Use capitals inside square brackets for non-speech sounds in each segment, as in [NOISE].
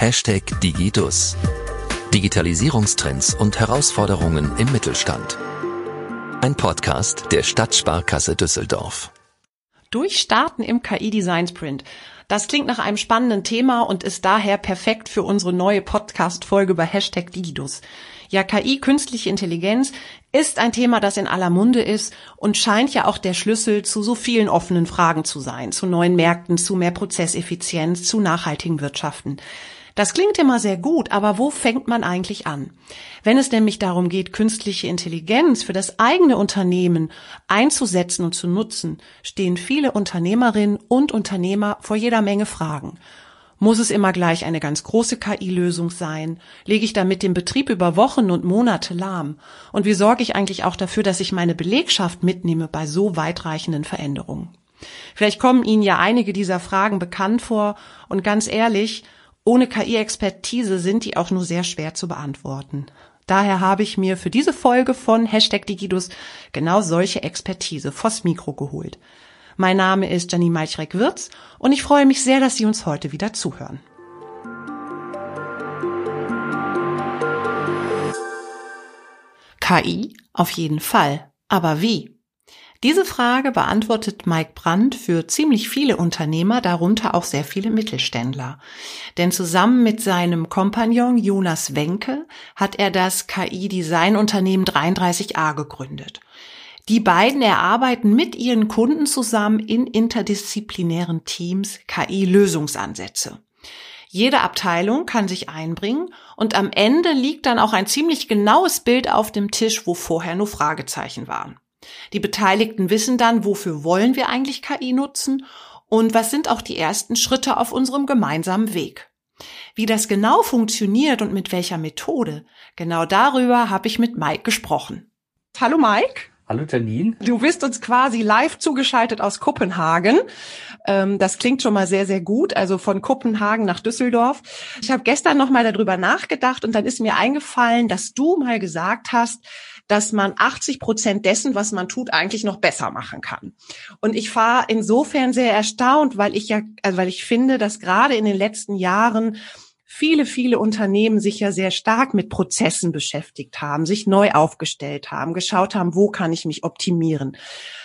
Hashtag Digidus. Digitalisierungstrends und Herausforderungen im Mittelstand. Ein Podcast der Stadtsparkasse Düsseldorf. Durchstarten im KI-Design Sprint. Das klingt nach einem spannenden Thema und ist daher perfekt für unsere neue Podcast-Folge bei Hashtag Digidus. Ja, KI, künstliche Intelligenz, ist ein Thema, das in aller Munde ist und scheint ja auch der Schlüssel zu so vielen offenen Fragen zu sein, zu neuen Märkten, zu mehr Prozesseffizienz, zu nachhaltigen Wirtschaften. Das klingt immer sehr gut, aber wo fängt man eigentlich an? Wenn es nämlich darum geht, künstliche Intelligenz für das eigene Unternehmen einzusetzen und zu nutzen, stehen viele Unternehmerinnen und Unternehmer vor jeder Menge Fragen. Muss es immer gleich eine ganz große KI-Lösung sein? Lege ich damit den Betrieb über Wochen und Monate lahm? Und wie sorge ich eigentlich auch dafür, dass ich meine Belegschaft mitnehme bei so weitreichenden Veränderungen? Vielleicht kommen Ihnen ja einige dieser Fragen bekannt vor und ganz ehrlich, ohne KI-Expertise sind die auch nur sehr schwer zu beantworten. Daher habe ich mir für diese Folge von Hashtag Digidus genau solche Expertise vors Mikro geholt. Mein Name ist Janine Malchrek-Wirz und ich freue mich sehr, dass Sie uns heute wieder zuhören. KI auf jeden Fall. Aber wie? Diese Frage beantwortet Mike Brandt für ziemlich viele Unternehmer, darunter auch sehr viele Mittelständler. Denn zusammen mit seinem Kompagnon Jonas Wenke hat er das KI-Designunternehmen 33a gegründet. Die beiden erarbeiten mit ihren Kunden zusammen in interdisziplinären Teams KI-Lösungsansätze. Jede Abteilung kann sich einbringen und am Ende liegt dann auch ein ziemlich genaues Bild auf dem Tisch, wo vorher nur Fragezeichen waren. Die Beteiligten wissen dann, wofür wollen wir eigentlich KI nutzen und was sind auch die ersten Schritte auf unserem gemeinsamen Weg. Wie das genau funktioniert und mit welcher Methode, genau darüber habe ich mit Mike gesprochen. Hallo Mike. Hallo Janine. Du bist uns quasi live zugeschaltet aus Kopenhagen. Ähm, das klingt schon mal sehr, sehr gut. Also von Kopenhagen nach Düsseldorf. Ich habe gestern noch mal darüber nachgedacht und dann ist mir eingefallen, dass du mal gesagt hast, dass man 80 Prozent dessen, was man tut, eigentlich noch besser machen kann. Und ich war insofern sehr erstaunt, weil ich ja, also weil ich finde, dass gerade in den letzten Jahren viele, viele Unternehmen sich ja sehr stark mit Prozessen beschäftigt haben, sich neu aufgestellt haben, geschaut haben, wo kann ich mich optimieren.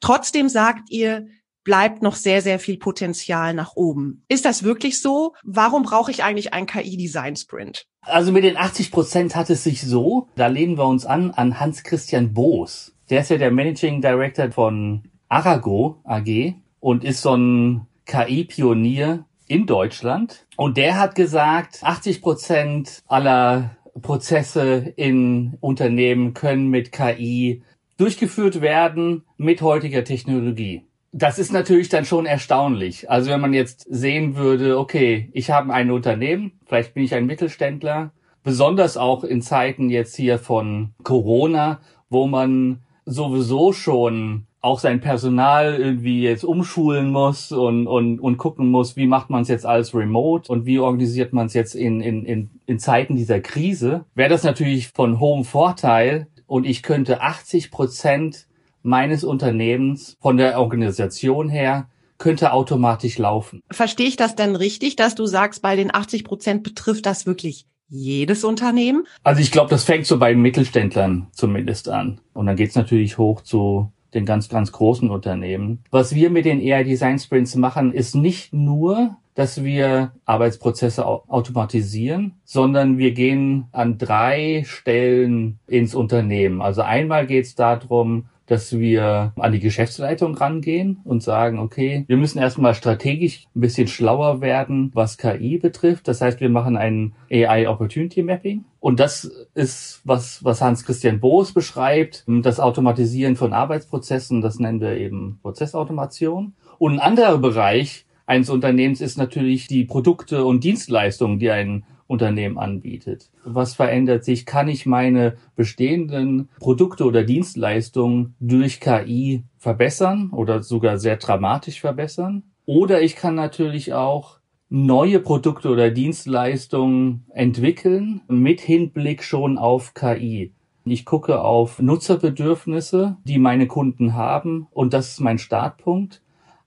Trotzdem sagt ihr, bleibt noch sehr, sehr viel Potenzial nach oben. Ist das wirklich so? Warum brauche ich eigentlich einen KI-Design-Sprint? Also mit den 80 Prozent hat es sich so, da lehnen wir uns an, an Hans-Christian Boos. Der ist ja der Managing Director von Arago AG und ist so ein KI-Pionier in Deutschland. Und der hat gesagt, 80 Prozent aller Prozesse in Unternehmen können mit KI durchgeführt werden mit heutiger Technologie. Das ist natürlich dann schon erstaunlich. Also wenn man jetzt sehen würde, okay, ich habe ein Unternehmen, vielleicht bin ich ein Mittelständler, besonders auch in Zeiten jetzt hier von Corona, wo man sowieso schon auch sein Personal irgendwie jetzt umschulen muss und, und, und gucken muss, wie macht man es jetzt als Remote und wie organisiert man es jetzt in, in, in, in Zeiten dieser Krise, wäre das natürlich von hohem Vorteil und ich könnte 80 Prozent meines Unternehmens von der Organisation her könnte automatisch laufen. Verstehe ich das denn richtig, dass du sagst, bei den 80 Prozent betrifft das wirklich jedes Unternehmen? Also ich glaube, das fängt so bei Mittelständlern zumindest an. Und dann geht's natürlich hoch zu den ganz, ganz großen Unternehmen. Was wir mit den AI Design Sprints machen, ist nicht nur, dass wir Arbeitsprozesse automatisieren, sondern wir gehen an drei Stellen ins Unternehmen. Also einmal geht es darum, dass wir an die Geschäftsleitung rangehen und sagen, okay, wir müssen erstmal strategisch ein bisschen schlauer werden, was KI betrifft. Das heißt, wir machen ein AI Opportunity Mapping. Und das ist, was, was Hans-Christian Boos beschreibt, das Automatisieren von Arbeitsprozessen, das nennen wir eben Prozessautomation. Und ein anderer Bereich eines Unternehmens ist natürlich die Produkte und Dienstleistungen, die ein Unternehmen anbietet. Was verändert sich? Kann ich meine bestehenden Produkte oder Dienstleistungen durch KI verbessern oder sogar sehr dramatisch verbessern? Oder ich kann natürlich auch neue Produkte oder Dienstleistungen entwickeln mit Hinblick schon auf KI. Ich gucke auf Nutzerbedürfnisse, die meine Kunden haben und das ist mein Startpunkt.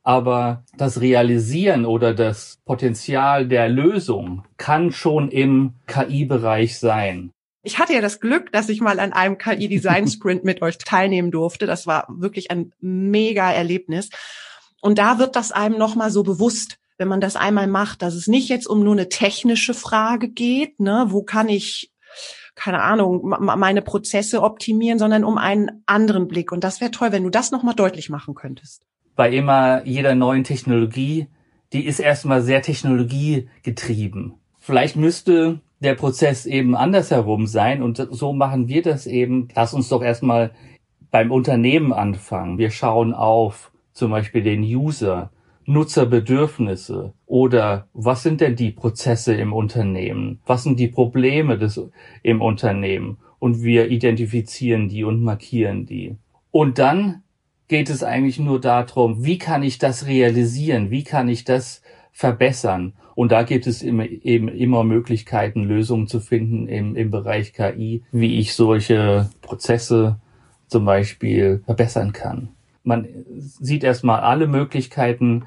Aber das Realisieren oder das Potenzial der Lösung kann schon im KI-Bereich sein. Ich hatte ja das Glück, dass ich mal an einem KI-Design-Sprint [LAUGHS] mit euch teilnehmen durfte. Das war wirklich ein mega Erlebnis. Und da wird das einem nochmal so bewusst, wenn man das einmal macht, dass es nicht jetzt um nur eine technische Frage geht, ne, wo kann ich keine Ahnung, meine Prozesse optimieren, sondern um einen anderen Blick. Und das wäre toll, wenn du das nochmal deutlich machen könntest. Bei immer jeder neuen Technologie, die ist erstmal sehr technologiegetrieben. Vielleicht müsste der Prozess eben andersherum sein und so machen wir das eben. Lass uns doch erstmal beim Unternehmen anfangen. Wir schauen auf zum Beispiel den User, Nutzerbedürfnisse oder was sind denn die Prozesse im Unternehmen? Was sind die Probleme des, im Unternehmen? Und wir identifizieren die und markieren die. Und dann geht es eigentlich nur darum, wie kann ich das realisieren? Wie kann ich das verbessern? Und da gibt es immer, eben immer Möglichkeiten, Lösungen zu finden im, im Bereich KI, wie ich solche Prozesse zum Beispiel verbessern kann. Man sieht erstmal alle Möglichkeiten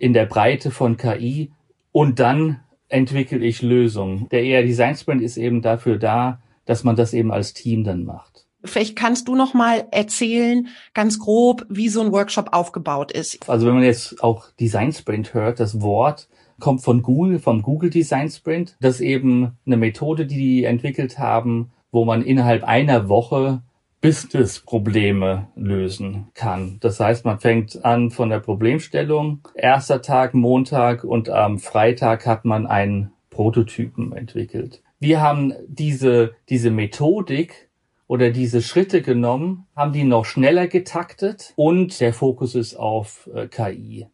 in der Breite von KI und dann entwickle ich Lösungen. Der ER Design Sprint ist eben dafür da, dass man das eben als Team dann macht. Vielleicht kannst du noch mal erzählen, ganz grob, wie so ein Workshop aufgebaut ist. Also wenn man jetzt auch Design Sprint hört, das Wort kommt von Google, vom Google Design Sprint. Das ist eben eine Methode, die die entwickelt haben, wo man innerhalb einer Woche Business-Probleme lösen kann. Das heißt, man fängt an von der Problemstellung. Erster Tag, Montag und am Freitag hat man einen Prototypen entwickelt. Wir haben diese, diese Methodik oder diese Schritte genommen, haben die noch schneller getaktet und der Fokus ist auf äh, KI.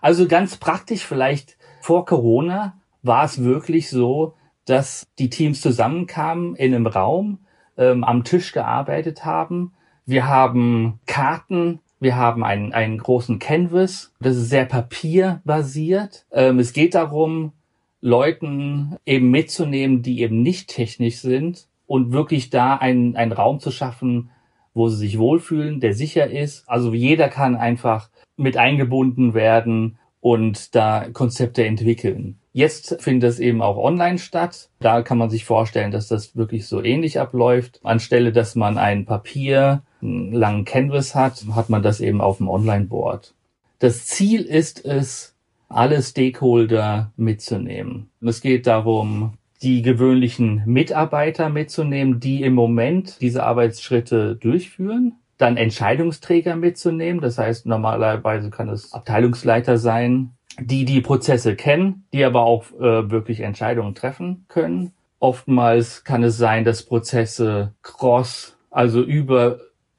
Also ganz praktisch vielleicht vor Corona war es wirklich so, dass die Teams zusammenkamen in einem Raum, ähm, am Tisch gearbeitet haben. Wir haben Karten, wir haben einen, einen großen Canvas. Das ist sehr papierbasiert. Ähm, es geht darum, Leuten eben mitzunehmen, die eben nicht technisch sind und wirklich da einen, einen Raum zu schaffen, wo sie sich wohlfühlen, der sicher ist. Also jeder kann einfach mit eingebunden werden und da Konzepte entwickeln. Jetzt findet es eben auch online statt. Da kann man sich vorstellen, dass das wirklich so ähnlich abläuft. Anstelle, dass man ein Papier, einen langen Canvas hat, hat man das eben auf dem Online-Board. Das Ziel ist es, alle Stakeholder mitzunehmen. Es geht darum, die gewöhnlichen Mitarbeiter mitzunehmen, die im Moment diese Arbeitsschritte durchführen dann Entscheidungsträger mitzunehmen. Das heißt, normalerweise kann es Abteilungsleiter sein, die die Prozesse kennen, die aber auch äh, wirklich Entscheidungen treffen können. Oftmals kann es sein, dass Prozesse cross, also über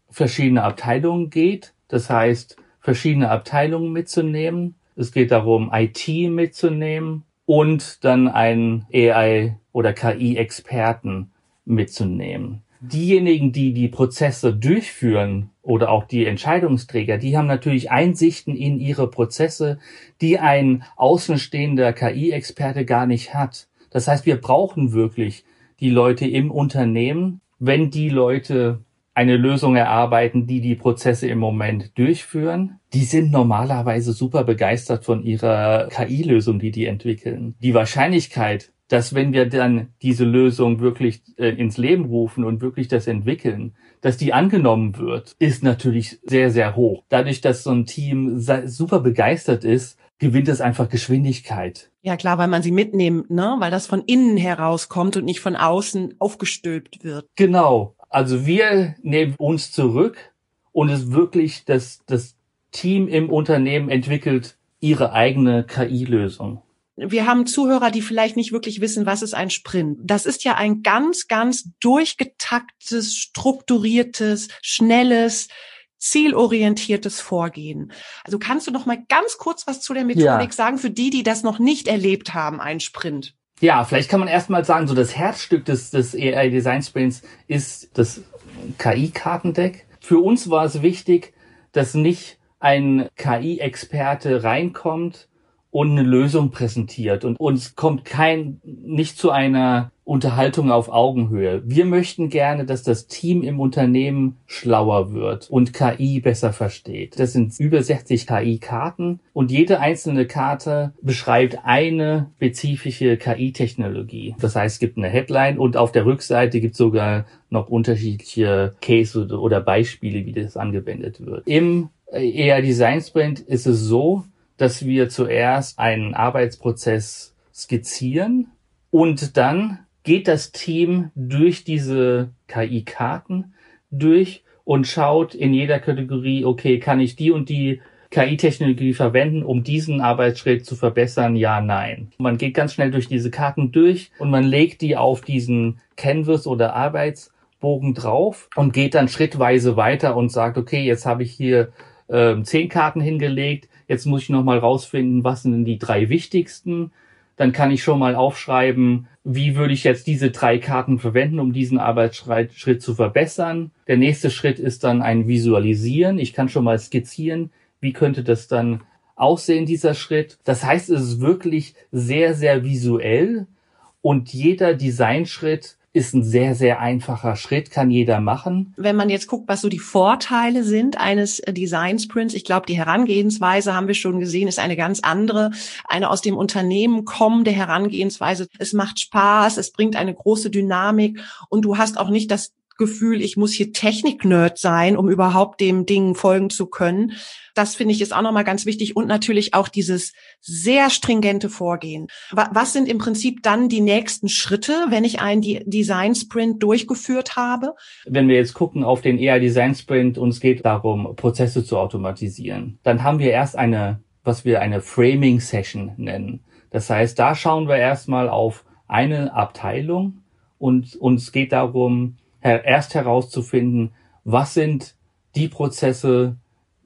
verschiedene Abteilungen geht. Das heißt, verschiedene Abteilungen mitzunehmen. Es geht darum, IT mitzunehmen und dann einen AI oder KI-Experten mitzunehmen diejenigen, die die Prozesse durchführen oder auch die Entscheidungsträger, die haben natürlich Einsichten in ihre Prozesse, die ein außenstehender KI-Experte gar nicht hat. Das heißt, wir brauchen wirklich die Leute im Unternehmen, wenn die Leute eine Lösung erarbeiten, die die Prozesse im Moment durchführen. Die sind normalerweise super begeistert von ihrer KI-Lösung, die die entwickeln. Die Wahrscheinlichkeit, dass wenn wir dann diese Lösung wirklich äh, ins Leben rufen und wirklich das entwickeln, dass die angenommen wird, ist natürlich sehr, sehr hoch. Dadurch, dass so ein Team super begeistert ist, gewinnt es einfach Geschwindigkeit. Ja klar, weil man sie mitnimmt, ne? Weil das von innen herauskommt und nicht von außen aufgestülpt wird. Genau. Also wir nehmen uns zurück und es wirklich das, das Team im Unternehmen entwickelt ihre eigene KI-Lösung wir haben Zuhörer, die vielleicht nicht wirklich wissen, was ist ein Sprint. Das ist ja ein ganz, ganz durchgetaktes, strukturiertes, schnelles, zielorientiertes Vorgehen. Also kannst du noch mal ganz kurz was zu der Methodik ja. sagen für die, die das noch nicht erlebt haben, ein Sprint? Ja, vielleicht kann man erstmal sagen, so das Herzstück des, des AI Design Sprints ist das KI-Kartendeck. Für uns war es wichtig, dass nicht ein KI-Experte reinkommt und eine Lösung präsentiert und uns kommt kein, nicht zu einer Unterhaltung auf Augenhöhe. Wir möchten gerne, dass das Team im Unternehmen schlauer wird und KI besser versteht. Das sind über 60 KI-Karten und jede einzelne Karte beschreibt eine spezifische KI-Technologie. Das heißt, es gibt eine Headline und auf der Rückseite gibt es sogar noch unterschiedliche Case oder Beispiele, wie das angewendet wird. Im ER Design Sprint ist es so, dass wir zuerst einen Arbeitsprozess skizzieren und dann geht das Team durch diese KI-Karten durch und schaut in jeder Kategorie, okay, kann ich die und die KI-Technologie verwenden, um diesen Arbeitsschritt zu verbessern? Ja, nein. Man geht ganz schnell durch diese Karten durch und man legt die auf diesen Canvas oder Arbeitsbogen drauf und geht dann schrittweise weiter und sagt, okay, jetzt habe ich hier äh, zehn Karten hingelegt, jetzt muss ich nochmal rausfinden, was sind denn die drei wichtigsten dann kann ich schon mal aufschreiben, wie würde ich jetzt diese drei Karten verwenden, um diesen Arbeitsschritt zu verbessern. Der nächste Schritt ist dann ein Visualisieren. Ich kann schon mal skizzieren, wie könnte das dann aussehen, dieser Schritt. Das heißt, es ist wirklich sehr, sehr visuell und jeder Designschritt ist ein sehr, sehr einfacher Schritt, kann jeder machen. Wenn man jetzt guckt, was so die Vorteile sind eines äh, Design Sprints, ich glaube, die Herangehensweise haben wir schon gesehen, ist eine ganz andere. Eine aus dem Unternehmen kommende Herangehensweise. Es macht Spaß, es bringt eine große Dynamik und du hast auch nicht das Gefühl, ich muss hier Technik-Nerd sein, um überhaupt dem Ding folgen zu können. Das finde ich ist auch nochmal ganz wichtig und natürlich auch dieses sehr stringente Vorgehen. Was sind im Prinzip dann die nächsten Schritte, wenn ich einen Design Sprint durchgeführt habe? Wenn wir jetzt gucken auf den ER Design Sprint und es geht darum, Prozesse zu automatisieren, dann haben wir erst eine, was wir eine Framing Session nennen. Das heißt, da schauen wir erstmal auf eine Abteilung und uns geht darum, erst herauszufinden, was sind die Prozesse,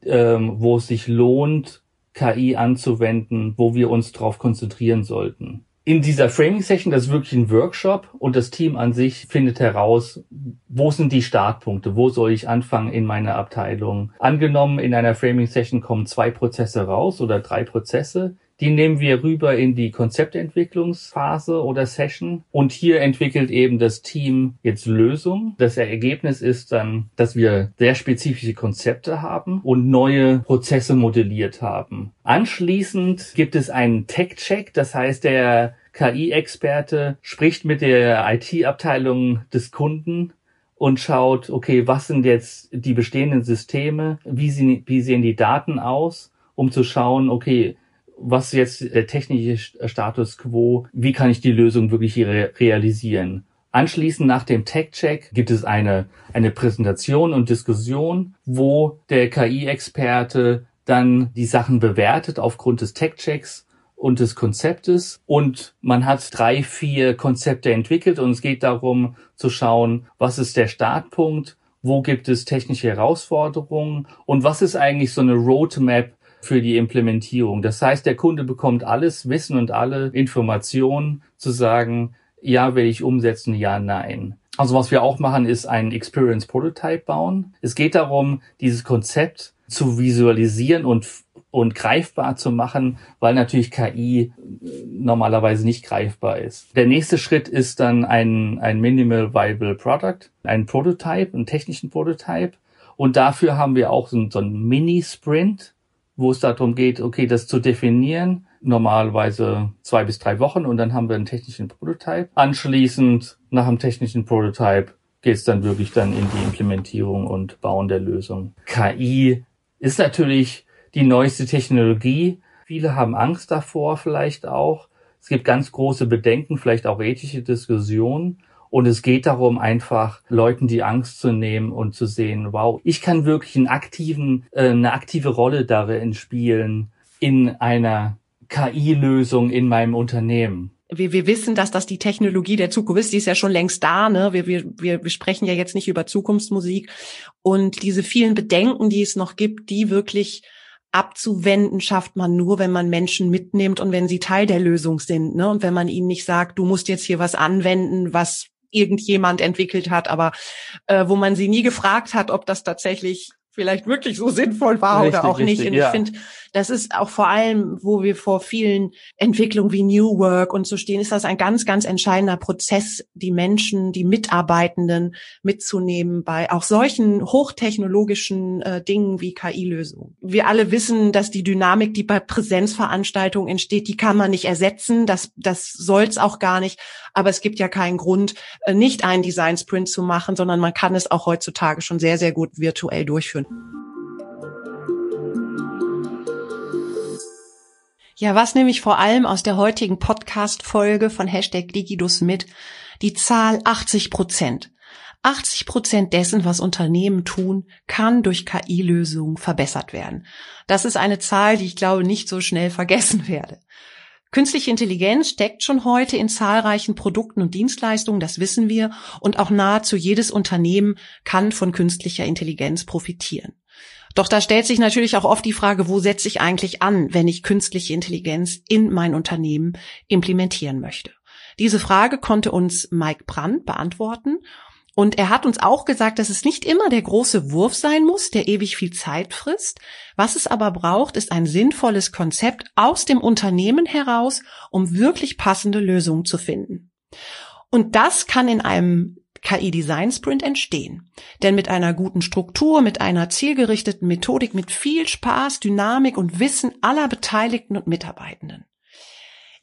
ähm, wo es sich lohnt, KI anzuwenden, wo wir uns darauf konzentrieren sollten. In dieser Framing Session, das ist wirklich ein Workshop und das Team an sich findet heraus, wo sind die Startpunkte, wo soll ich anfangen in meiner Abteilung. Angenommen, in einer Framing Session kommen zwei Prozesse raus oder drei Prozesse, die nehmen wir rüber in die Konzeptentwicklungsphase oder Session. Und hier entwickelt eben das Team jetzt Lösungen. Das Ergebnis ist dann, dass wir sehr spezifische Konzepte haben und neue Prozesse modelliert haben. Anschließend gibt es einen Tech-Check. Das heißt, der KI-Experte spricht mit der IT-Abteilung des Kunden und schaut, okay, was sind jetzt die bestehenden Systeme? Wie sehen, wie sehen die Daten aus? Um zu schauen, okay, was jetzt der technische Status quo, wie kann ich die Lösung wirklich re realisieren. Anschließend nach dem Tech-Check gibt es eine, eine Präsentation und Diskussion, wo der KI-Experte dann die Sachen bewertet aufgrund des Tech-Checks und des Konzeptes. Und man hat drei, vier Konzepte entwickelt und es geht darum zu schauen, was ist der Startpunkt, wo gibt es technische Herausforderungen und was ist eigentlich so eine Roadmap für die Implementierung. Das heißt, der Kunde bekommt alles Wissen und alle Informationen zu sagen, ja, will ich umsetzen, ja, nein. Also was wir auch machen, ist ein Experience Prototype bauen. Es geht darum, dieses Konzept zu visualisieren und und greifbar zu machen, weil natürlich KI normalerweise nicht greifbar ist. Der nächste Schritt ist dann ein, ein Minimal Viable Product, ein Prototype, einen technischen Prototype. Und dafür haben wir auch so, so einen Mini-Sprint, wo es darum geht, okay, das zu definieren, normalerweise zwei bis drei Wochen und dann haben wir einen technischen Prototype. Anschließend, nach dem technischen Prototype, geht es dann wirklich dann in die Implementierung und Bauen der Lösung. KI ist natürlich die neueste Technologie. Viele haben Angst davor vielleicht auch. Es gibt ganz große Bedenken, vielleicht auch ethische Diskussionen. Und es geht darum, einfach Leuten die Angst zu nehmen und zu sehen, wow, ich kann wirklich einen aktiven, äh, eine aktive Rolle darin spielen in einer KI-Lösung in meinem Unternehmen. Wir, wir wissen, dass das die Technologie der Zukunft ist. Die ist ja schon längst da. Ne? Wir, wir, wir, wir sprechen ja jetzt nicht über Zukunftsmusik. Und diese vielen Bedenken, die es noch gibt, die wirklich abzuwenden schafft man nur, wenn man Menschen mitnimmt und wenn sie Teil der Lösung sind. Ne? Und wenn man ihnen nicht sagt, du musst jetzt hier was anwenden, was irgendjemand entwickelt hat, aber äh, wo man sie nie gefragt hat, ob das tatsächlich vielleicht wirklich so sinnvoll war Richtig, oder auch nicht. richtig, Und ja. ich finde, das ist auch vor allem, wo wir vor vielen Entwicklungen wie New Work und so stehen, ist das ein ganz, ganz entscheidender Prozess, die Menschen, die Mitarbeitenden mitzunehmen bei auch solchen hochtechnologischen äh, Dingen wie KI-Lösungen. Wir alle wissen, dass die Dynamik, die bei Präsenzveranstaltungen entsteht, die kann man nicht ersetzen. Das, das soll es auch gar nicht. Aber es gibt ja keinen Grund, äh, nicht einen Design Sprint zu machen, sondern man kann es auch heutzutage schon sehr, sehr gut virtuell durchführen. Ja, was nehme ich vor allem aus der heutigen Podcast-Folge von Hashtag Digidus mit? Die Zahl 80 Prozent. 80 Prozent dessen, was Unternehmen tun, kann durch KI-Lösungen verbessert werden. Das ist eine Zahl, die ich glaube nicht so schnell vergessen werde. Künstliche Intelligenz steckt schon heute in zahlreichen Produkten und Dienstleistungen, das wissen wir, und auch nahezu jedes Unternehmen kann von künstlicher Intelligenz profitieren. Doch da stellt sich natürlich auch oft die Frage, wo setze ich eigentlich an, wenn ich künstliche Intelligenz in mein Unternehmen implementieren möchte? Diese Frage konnte uns Mike Brandt beantworten. Und er hat uns auch gesagt, dass es nicht immer der große Wurf sein muss, der ewig viel Zeit frisst. Was es aber braucht, ist ein sinnvolles Konzept aus dem Unternehmen heraus, um wirklich passende Lösungen zu finden. Und das kann in einem KI-Design-Sprint entstehen. Denn mit einer guten Struktur, mit einer zielgerichteten Methodik, mit viel Spaß, Dynamik und Wissen aller Beteiligten und Mitarbeitenden.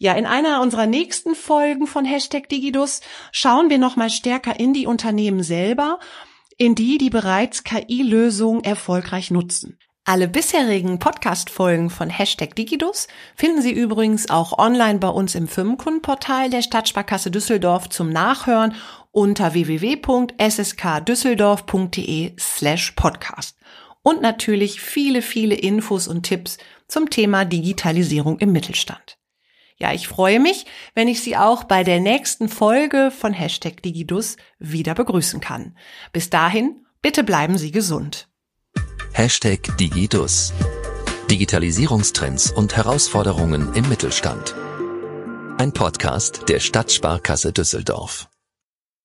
Ja, in einer unserer nächsten Folgen von Hashtag Digidus schauen wir nochmal stärker in die Unternehmen selber, in die, die bereits KI-Lösungen erfolgreich nutzen. Alle bisherigen Podcast-Folgen von Hashtag Digidus finden Sie übrigens auch online bei uns im Firmenkundenportal der Stadtsparkasse Düsseldorf zum Nachhören unter www.sskdüsseldorf.de slash podcast. Und natürlich viele, viele Infos und Tipps zum Thema Digitalisierung im Mittelstand. Ja, ich freue mich, wenn ich Sie auch bei der nächsten Folge von Hashtag Digidus wieder begrüßen kann. Bis dahin, bitte bleiben Sie gesund. Hashtag Digidus. Digitalisierungstrends und Herausforderungen im Mittelstand. Ein Podcast der Stadtsparkasse Düsseldorf.